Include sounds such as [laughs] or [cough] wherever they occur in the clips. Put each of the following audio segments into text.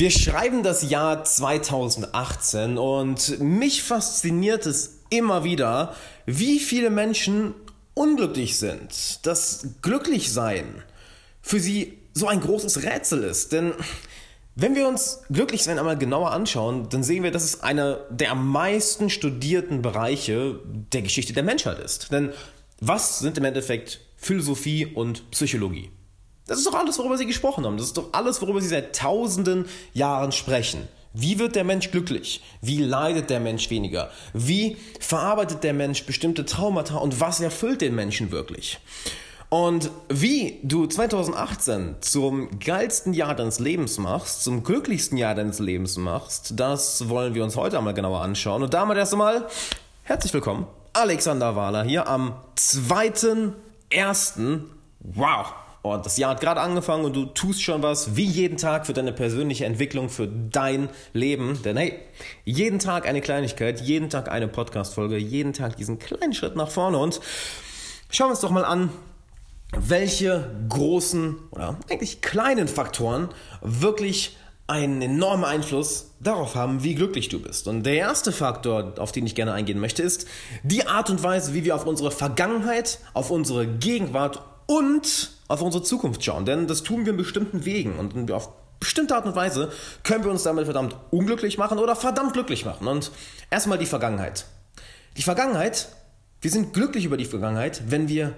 Wir schreiben das Jahr 2018 und mich fasziniert es immer wieder, wie viele Menschen unglücklich sind, dass Glücklichsein für sie so ein großes Rätsel ist. Denn wenn wir uns Glücklichsein einmal genauer anschauen, dann sehen wir, dass es einer der am meisten studierten Bereiche der Geschichte der Menschheit ist. Denn was sind im Endeffekt Philosophie und Psychologie? Das ist doch alles, worüber Sie gesprochen haben. Das ist doch alles, worüber Sie seit tausenden Jahren sprechen. Wie wird der Mensch glücklich? Wie leidet der Mensch weniger? Wie verarbeitet der Mensch bestimmte Traumata und was erfüllt den Menschen wirklich? Und wie du 2018 zum geilsten Jahr deines Lebens machst, zum glücklichsten Jahr deines Lebens machst, das wollen wir uns heute einmal genauer anschauen. Und damit erst einmal herzlich willkommen, Alexander Wahler hier am 2.1. Wow! Und das Jahr hat gerade angefangen und du tust schon was wie jeden Tag für deine persönliche Entwicklung, für dein Leben. Denn hey, jeden Tag eine Kleinigkeit, jeden Tag eine Podcast-Folge, jeden Tag diesen kleinen Schritt nach vorne. Und schauen wir uns doch mal an, welche großen oder eigentlich kleinen Faktoren wirklich einen enormen Einfluss darauf haben, wie glücklich du bist. Und der erste Faktor, auf den ich gerne eingehen möchte, ist die Art und Weise, wie wir auf unsere Vergangenheit, auf unsere Gegenwart und auf unsere Zukunft schauen. Denn das tun wir in bestimmten Wegen und auf bestimmte Art und Weise können wir uns damit verdammt unglücklich machen oder verdammt glücklich machen. Und erstmal die Vergangenheit. Die Vergangenheit, wir sind glücklich über die Vergangenheit, wenn wir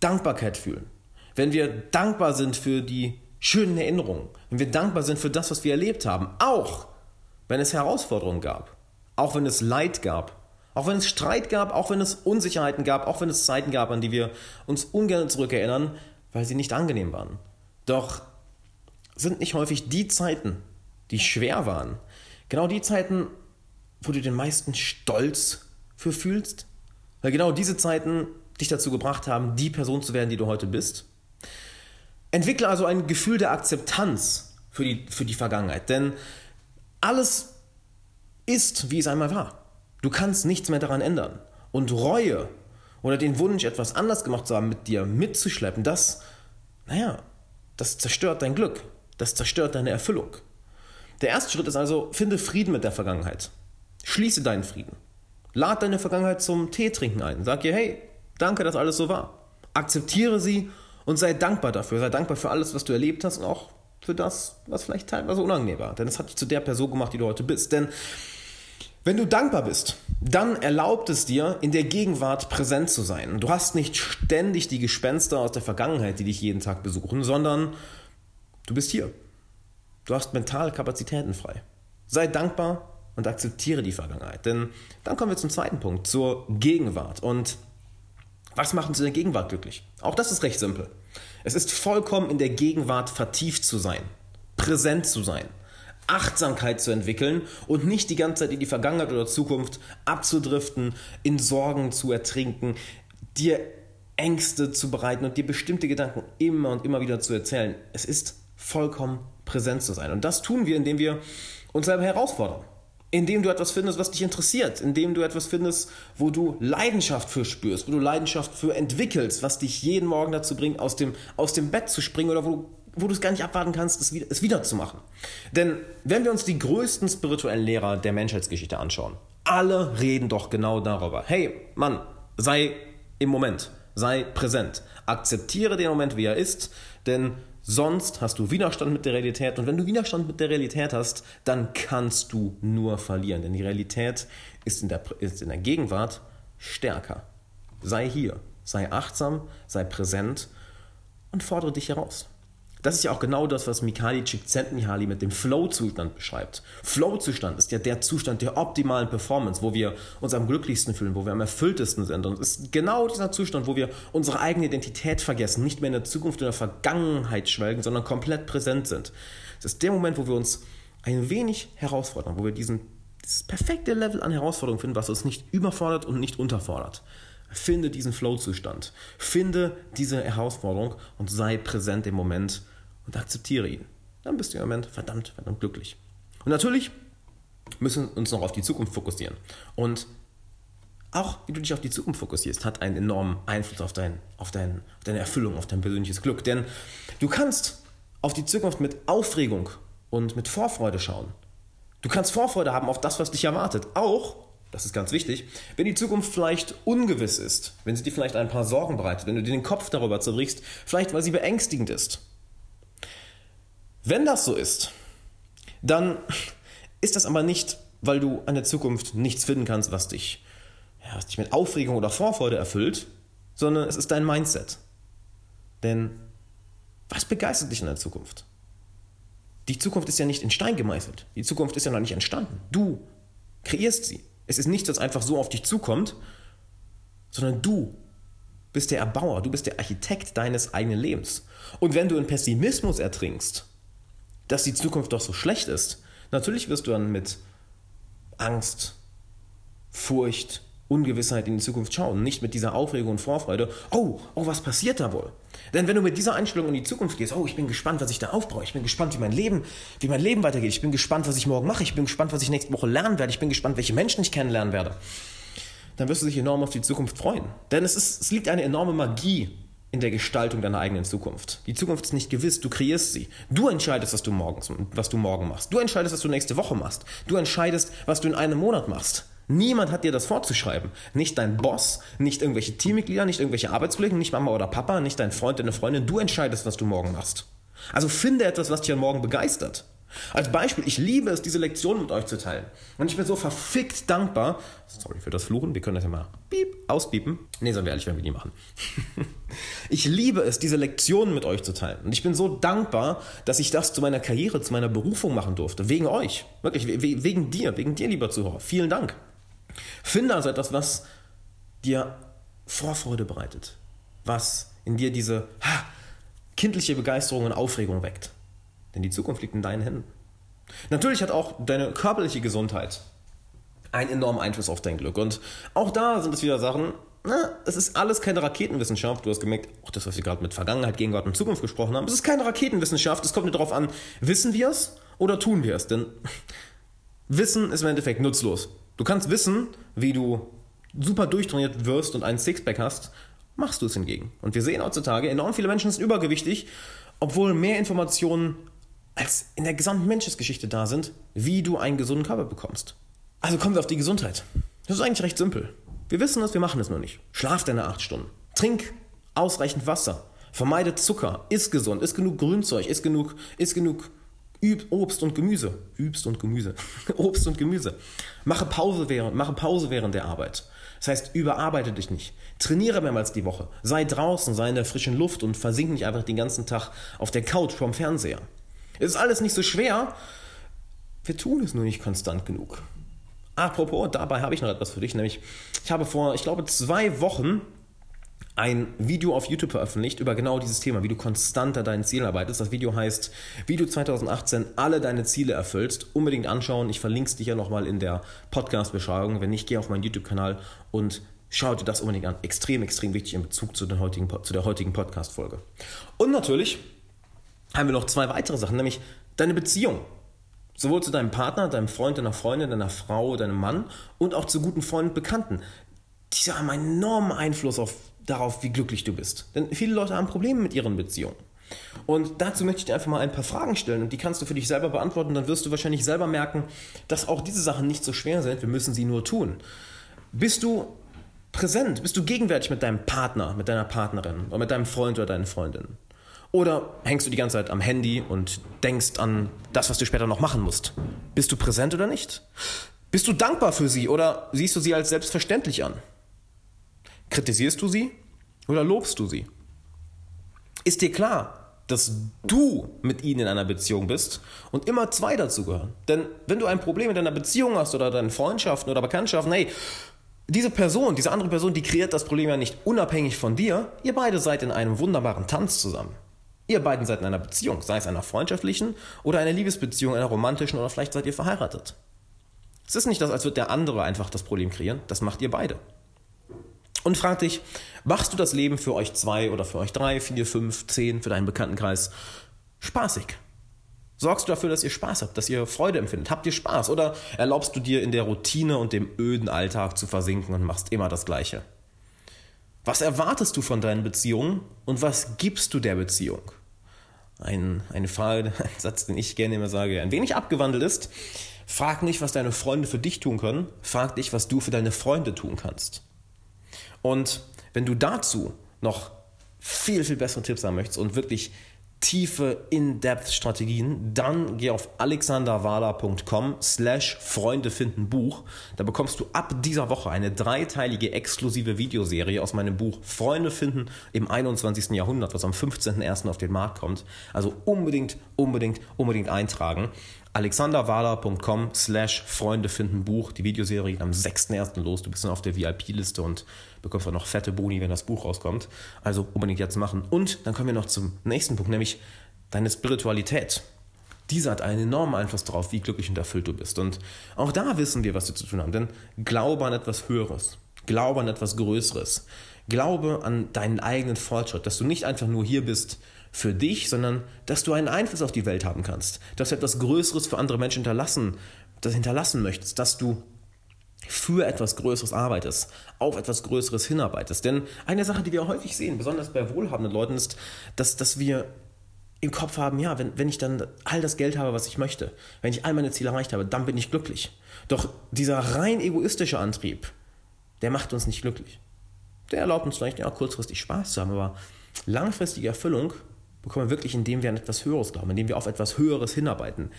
Dankbarkeit fühlen. Wenn wir dankbar sind für die schönen Erinnerungen. Wenn wir dankbar sind für das, was wir erlebt haben. Auch wenn es Herausforderungen gab. Auch wenn es Leid gab. Auch wenn es Streit gab, auch wenn es Unsicherheiten gab, auch wenn es Zeiten gab, an die wir uns ungern zurückerinnern, weil sie nicht angenehm waren. Doch sind nicht häufig die Zeiten, die schwer waren, genau die Zeiten, wo du den meisten Stolz für fühlst? Weil genau diese Zeiten dich dazu gebracht haben, die Person zu werden, die du heute bist. Entwickle also ein Gefühl der Akzeptanz für die, für die Vergangenheit, denn alles ist, wie es einmal war. Du kannst nichts mehr daran ändern. Und Reue oder den Wunsch, etwas anders gemacht zu haben, mit dir mitzuschleppen, das, naja, das zerstört dein Glück. Das zerstört deine Erfüllung. Der erste Schritt ist also, finde Frieden mit der Vergangenheit. Schließe deinen Frieden. Lad deine Vergangenheit zum Tee trinken ein. Sag ihr, hey, danke, dass alles so war. Akzeptiere sie und sei dankbar dafür. Sei dankbar für alles, was du erlebt hast und auch für das, was vielleicht teilweise unangenehm war. Denn es hat dich zu der Person gemacht, die du heute bist. Denn wenn du dankbar bist, dann erlaubt es dir, in der Gegenwart präsent zu sein. Du hast nicht ständig die Gespenster aus der Vergangenheit, die dich jeden Tag besuchen, sondern du bist hier. Du hast mentale Kapazitäten frei. Sei dankbar und akzeptiere die Vergangenheit. Denn dann kommen wir zum zweiten Punkt, zur Gegenwart. Und was macht uns in der Gegenwart glücklich? Auch das ist recht simpel. Es ist vollkommen in der Gegenwart vertieft zu sein, präsent zu sein. Achtsamkeit zu entwickeln und nicht die ganze Zeit in die Vergangenheit oder Zukunft abzudriften, in Sorgen zu ertrinken, dir Ängste zu bereiten und dir bestimmte Gedanken immer und immer wieder zu erzählen. Es ist vollkommen präsent zu sein. Und das tun wir, indem wir uns selber herausfordern. Indem du etwas findest, was dich interessiert, indem du etwas findest, wo du Leidenschaft für spürst, wo du Leidenschaft für entwickelst, was dich jeden Morgen dazu bringt, aus dem, aus dem Bett zu springen oder wo du wo du es gar nicht abwarten kannst, es wieder, es wieder zu machen. Denn wenn wir uns die größten spirituellen Lehrer der Menschheitsgeschichte anschauen, alle reden doch genau darüber. Hey, Mann, sei im Moment, sei präsent, akzeptiere den Moment, wie er ist, denn sonst hast du Widerstand mit der Realität und wenn du Widerstand mit der Realität hast, dann kannst du nur verlieren, denn die Realität ist in der, ist in der Gegenwart stärker. Sei hier, sei achtsam, sei präsent und fordere dich heraus. Das ist ja auch genau das, was Mikhail Csikszentmihalyi mit dem Flow-Zustand beschreibt. Flow-Zustand ist ja der Zustand der optimalen Performance, wo wir uns am glücklichsten fühlen, wo wir am erfülltesten sind. Und es ist genau dieser Zustand, wo wir unsere eigene Identität vergessen, nicht mehr in der Zukunft oder Vergangenheit schwelgen, sondern komplett präsent sind. Es ist der Moment, wo wir uns ein wenig herausfordern, wo wir diesen, dieses perfekte Level an Herausforderungen finden, was uns nicht überfordert und nicht unterfordert. Finde diesen Flow-Zustand. Finde diese Herausforderung und sei präsent im Moment und akzeptiere ihn. Dann bist du im Moment verdammt, verdammt glücklich. Und natürlich müssen wir uns noch auf die Zukunft fokussieren. Und auch wie du dich auf die Zukunft fokussierst, hat einen enormen Einfluss auf, dein, auf, dein, auf deine Erfüllung, auf dein persönliches Glück. Denn du kannst auf die Zukunft mit Aufregung und mit Vorfreude schauen. Du kannst Vorfreude haben auf das, was dich erwartet. Auch, das ist ganz wichtig, wenn die Zukunft vielleicht ungewiss ist, wenn sie dir vielleicht ein paar Sorgen bereitet, wenn du dir den Kopf darüber zerbrichst, vielleicht weil sie beängstigend ist. Wenn das so ist, dann [laughs] ist das aber nicht, weil du an der Zukunft nichts finden kannst, was dich, ja, was dich mit Aufregung oder Vorfreude erfüllt, sondern es ist dein Mindset. Denn was begeistert dich in der Zukunft? Die Zukunft ist ja nicht in Stein gemeißelt. Die Zukunft ist ja noch nicht entstanden. Du kreierst sie. Es ist nichts, das einfach so auf dich zukommt, sondern du bist der Erbauer, du bist der Architekt deines eigenen Lebens. Und wenn du in Pessimismus ertrinkst, dass die Zukunft doch so schlecht ist, natürlich wirst du dann mit Angst, Furcht, Ungewissheit in die Zukunft schauen, nicht mit dieser Aufregung und Vorfreude, oh, oh, was passiert da wohl? Denn wenn du mit dieser Einstellung in die Zukunft gehst, oh, ich bin gespannt, was ich da aufbaue, ich bin gespannt, wie mein Leben, wie mein Leben weitergeht, ich bin gespannt, was ich morgen mache, ich bin gespannt, was ich nächste Woche lernen werde, ich bin gespannt, welche Menschen ich kennenlernen werde, dann wirst du dich enorm auf die Zukunft freuen. Denn es, ist, es liegt eine enorme Magie in der Gestaltung deiner eigenen Zukunft. Die Zukunft ist nicht gewiss, du kreierst sie. Du entscheidest, was du, morgens, was du morgen machst. Du entscheidest, was du nächste Woche machst. Du entscheidest, was du in einem Monat machst. Niemand hat dir das vorzuschreiben. Nicht dein Boss, nicht irgendwelche Teammitglieder, nicht irgendwelche Arbeitskollegen, nicht Mama oder Papa, nicht dein Freund, deine Freundin. Du entscheidest, was du morgen machst. Also finde etwas, was dich am Morgen begeistert. Als Beispiel, ich liebe es, diese Lektion mit euch zu teilen. Und ich bin so verfickt dankbar. Sorry für das Fluchen, wir können das ja mal piep, auspiepen. Nee, sollen wir ehrlich, wenn wir die machen. [laughs] ich liebe es, diese Lektionen mit euch zu teilen. Und ich bin so dankbar, dass ich das zu meiner Karriere, zu meiner Berufung machen durfte. Wegen euch. Wirklich, wegen dir, wegen dir, lieber Zuhörer. Vielen Dank. Finde also etwas, was dir Vorfreude bereitet. Was in dir diese ha, kindliche Begeisterung und Aufregung weckt. Denn die Zukunft liegt in deinen Händen. Natürlich hat auch deine körperliche Gesundheit einen enormen Einfluss auf dein Glück. Und auch da sind es wieder Sachen, na, es ist alles keine Raketenwissenschaft. Du hast gemerkt, auch das, was wir gerade mit Vergangenheit, Gegenwart und Zukunft gesprochen haben, es ist keine Raketenwissenschaft. Es kommt nur darauf an, wissen wir es oder tun wir es? Denn [laughs] Wissen ist im Endeffekt nutzlos. Du kannst wissen, wie du super durchtrainiert wirst und einen Sixpack hast, machst du es hingegen. Und wir sehen heutzutage, enorm viele Menschen sind übergewichtig, obwohl mehr Informationen als in der gesamten Menschesgeschichte da sind, wie du einen gesunden Körper bekommst. Also kommen wir auf die Gesundheit. Das ist eigentlich recht simpel. Wir wissen es, wir machen es nur nicht. Schlaf deine acht Stunden. Trink ausreichend Wasser. Vermeide Zucker. Iss gesund. Iss genug Grünzeug. Iss genug, iss genug Obst und Gemüse. Übst und Gemüse. [laughs] Obst und Gemüse. Mache Pause, während, mache Pause während der Arbeit. Das heißt, überarbeite dich nicht. Trainiere mehrmals die Woche. Sei draußen, sei in der frischen Luft und versink nicht einfach den ganzen Tag auf der Couch vorm Fernseher. Es ist alles nicht so schwer. Wir tun es nur nicht konstant genug. Apropos, dabei habe ich noch etwas für dich, nämlich ich habe vor, ich glaube, zwei Wochen ein Video auf YouTube veröffentlicht über genau dieses Thema, wie du konstanter deinen Zielen arbeitest. Das Video heißt, wie du 2018 alle deine Ziele erfüllst. Unbedingt anschauen. Ich verlinke es dir ja nochmal in der Podcast-Beschreibung. Wenn nicht, geh auf meinen YouTube-Kanal und schau dir das unbedingt an. Extrem, extrem wichtig in Bezug zu, den heutigen, zu der heutigen Podcast-Folge. Und natürlich haben wir noch zwei weitere Sachen, nämlich deine Beziehung. Sowohl zu deinem Partner, deinem Freund, deiner Freundin, deiner Frau, deinem Mann und auch zu guten Freunden und Bekannten. Diese haben einen enormen Einfluss auf, darauf, wie glücklich du bist. Denn viele Leute haben Probleme mit ihren Beziehungen. Und dazu möchte ich dir einfach mal ein paar Fragen stellen und die kannst du für dich selber beantworten. Dann wirst du wahrscheinlich selber merken, dass auch diese Sachen nicht so schwer sind. Wir müssen sie nur tun. Bist du präsent? Bist du gegenwärtig mit deinem Partner, mit deiner Partnerin oder mit deinem Freund oder deinen Freundin? Oder hängst du die ganze Zeit am Handy und denkst an das, was du später noch machen musst? Bist du präsent oder nicht? Bist du dankbar für sie oder siehst du sie als selbstverständlich an? Kritisierst du sie oder lobst du sie? Ist dir klar, dass du mit ihnen in einer Beziehung bist und immer zwei dazugehören? Denn wenn du ein Problem in deiner Beziehung hast oder deinen Freundschaften oder Bekanntschaften, hey, diese Person, diese andere Person, die kreiert das Problem ja nicht unabhängig von dir. Ihr beide seid in einem wunderbaren Tanz zusammen. Ihr beiden seid in einer Beziehung, sei es einer freundschaftlichen oder einer Liebesbeziehung, einer romantischen oder vielleicht seid ihr verheiratet. Es ist nicht das, als würde der andere einfach das Problem kreieren, das macht ihr beide. Und frag dich, machst du das Leben für euch zwei oder für euch drei, vier, fünf, zehn, für deinen Bekanntenkreis spaßig? Sorgst du dafür, dass ihr Spaß habt, dass ihr Freude empfindet? Habt ihr Spaß? Oder erlaubst du dir in der Routine und dem öden Alltag zu versinken und machst immer das Gleiche? Was erwartest du von deinen Beziehungen und was gibst du der Beziehung? ein, eine Frage, [laughs] ein Satz, den ich gerne immer sage, ein wenig abgewandelt ist. Frag nicht, was deine Freunde für dich tun können, frag dich, was du für deine Freunde tun kannst. Und wenn du dazu noch viel, viel bessere Tipps haben möchtest und wirklich tiefe In-Depth-Strategien, dann geh auf alexanderwala.com slash Freunde finden Buch. Da bekommst du ab dieser Woche eine dreiteilige exklusive Videoserie aus meinem Buch Freunde finden im 21. Jahrhundert, was am 15.01. auf den Markt kommt. Also unbedingt, unbedingt, unbedingt eintragen alexanderwahler.com slash Freunde finden Buch. Die Videoserie geht am 6.1. los. Du bist dann auf der VIP-Liste und bekommst auch noch fette Boni, wenn das Buch rauskommt. Also unbedingt jetzt machen. Und dann kommen wir noch zum nächsten Punkt, nämlich deine Spiritualität. Diese hat einen enormen Einfluss darauf, wie glücklich und erfüllt du bist. Und auch da wissen wir, was wir zu tun haben. Denn glaube an etwas Höheres. Glaube an etwas Größeres. Glaube an deinen eigenen Fortschritt, dass du nicht einfach nur hier bist, für dich, sondern dass du einen Einfluss auf die Welt haben kannst, dass du etwas Größeres für andere Menschen hinterlassen, das hinterlassen möchtest, dass du für etwas Größeres arbeitest, auf etwas Größeres hinarbeitest. Denn eine Sache, die wir häufig sehen, besonders bei wohlhabenden Leuten, ist, dass, dass wir im Kopf haben, ja, wenn, wenn ich dann all das Geld habe, was ich möchte, wenn ich all meine Ziele erreicht habe, dann bin ich glücklich. Doch dieser rein egoistische Antrieb, der macht uns nicht glücklich. Der erlaubt uns vielleicht, ja, kurzfristig Spaß zu haben, aber langfristige Erfüllung bekommen wir wirklich, indem wir an etwas Höheres glauben, indem wir auf etwas Höheres hinarbeiten.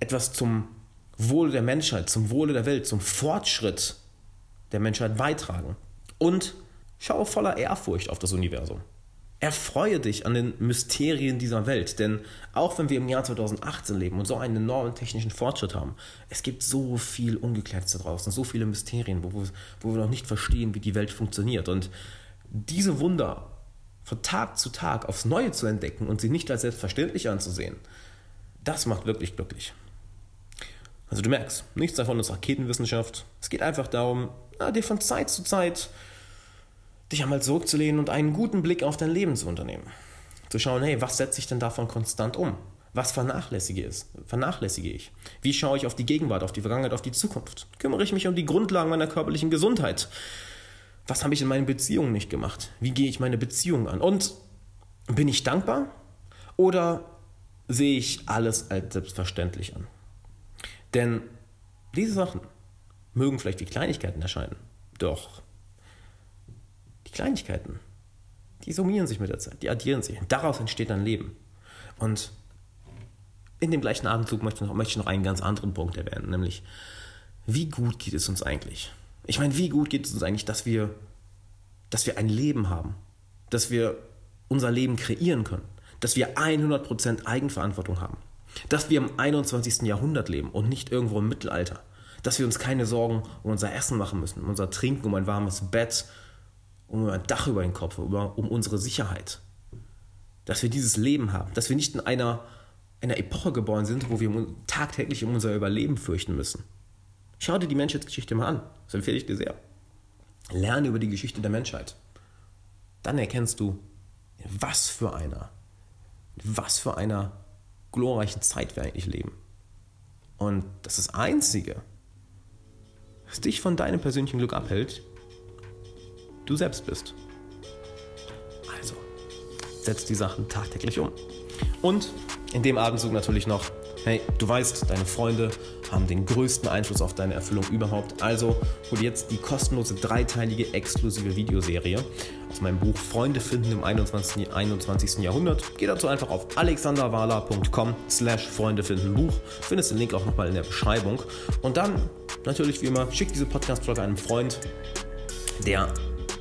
Etwas zum Wohle der Menschheit, zum Wohle der Welt, zum Fortschritt der Menschheit beitragen. Und schau voller Ehrfurcht auf das Universum. Erfreue dich an den Mysterien dieser Welt, denn auch wenn wir im Jahr 2018 leben und so einen enormen technischen Fortschritt haben, es gibt so viel Ungeklärtes da draußen, so viele Mysterien, wo, wo wir noch nicht verstehen, wie die Welt funktioniert. Und diese Wunder von Tag zu Tag aufs Neue zu entdecken und sie nicht als selbstverständlich anzusehen, das macht wirklich glücklich. Also du merkst, nichts davon ist Raketenwissenschaft. Es geht einfach darum, na, dir von Zeit zu Zeit dich einmal zurückzulehnen und einen guten Blick auf dein Leben zu unternehmen. Zu schauen, hey, was setze ich denn davon konstant um? Was vernachlässige, ist, vernachlässige ich? Wie schaue ich auf die Gegenwart, auf die Vergangenheit, auf die Zukunft? Kümmere ich mich um die Grundlagen meiner körperlichen Gesundheit? Was habe ich in meinen Beziehungen nicht gemacht? Wie gehe ich meine Beziehungen an? Und bin ich dankbar oder sehe ich alles als selbstverständlich an? Denn diese Sachen mögen vielleicht wie Kleinigkeiten erscheinen, doch die Kleinigkeiten, die summieren sich mit der Zeit, die addieren sich. Daraus entsteht ein Leben. Und in dem gleichen noch, möchte ich noch einen ganz anderen Punkt erwähnen, nämlich wie gut geht es uns eigentlich? Ich meine, wie gut geht es uns eigentlich, dass wir, dass wir ein Leben haben, dass wir unser Leben kreieren können, dass wir 100% Eigenverantwortung haben, dass wir im 21. Jahrhundert leben und nicht irgendwo im Mittelalter, dass wir uns keine Sorgen um unser Essen machen müssen, um unser Trinken, um ein warmes Bett, um ein Dach über den Kopf, um unsere Sicherheit. Dass wir dieses Leben haben, dass wir nicht in einer, einer Epoche geboren sind, wo wir tagtäglich um unser Überleben fürchten müssen. Schau dir die Menschheitsgeschichte mal an. Das empfehle ich dir sehr. Lerne über die Geschichte der Menschheit. Dann erkennst du, was für einer, was für einer glorreichen Zeit wir eigentlich leben. Und das ist das Einzige, was dich von deinem persönlichen Glück abhält, du selbst bist. Also, setz die Sachen tagtäglich um. Und in dem Abendzug natürlich noch Hey, du weißt, deine Freunde haben den größten Einfluss auf deine Erfüllung überhaupt. Also hol jetzt die kostenlose dreiteilige exklusive Videoserie aus meinem Buch Freunde finden im 21. 21. Jahrhundert. Geh dazu einfach auf alexanderwala.com slash Freunde finden Buch. Findest den Link auch nochmal in der Beschreibung. Und dann, natürlich wie immer, schick diese Podcast-Folge einem Freund, der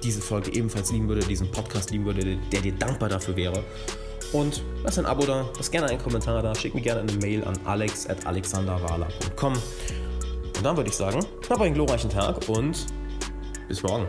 diese Folge ebenfalls lieben würde, diesen Podcast lieben würde, der dir dankbar dafür wäre. Und lass ein Abo da, lass gerne einen Kommentar da, schick mir gerne eine Mail an alex.alexanderwala.com. Und dann würde ich sagen, hab einen glorreichen Tag und bis morgen.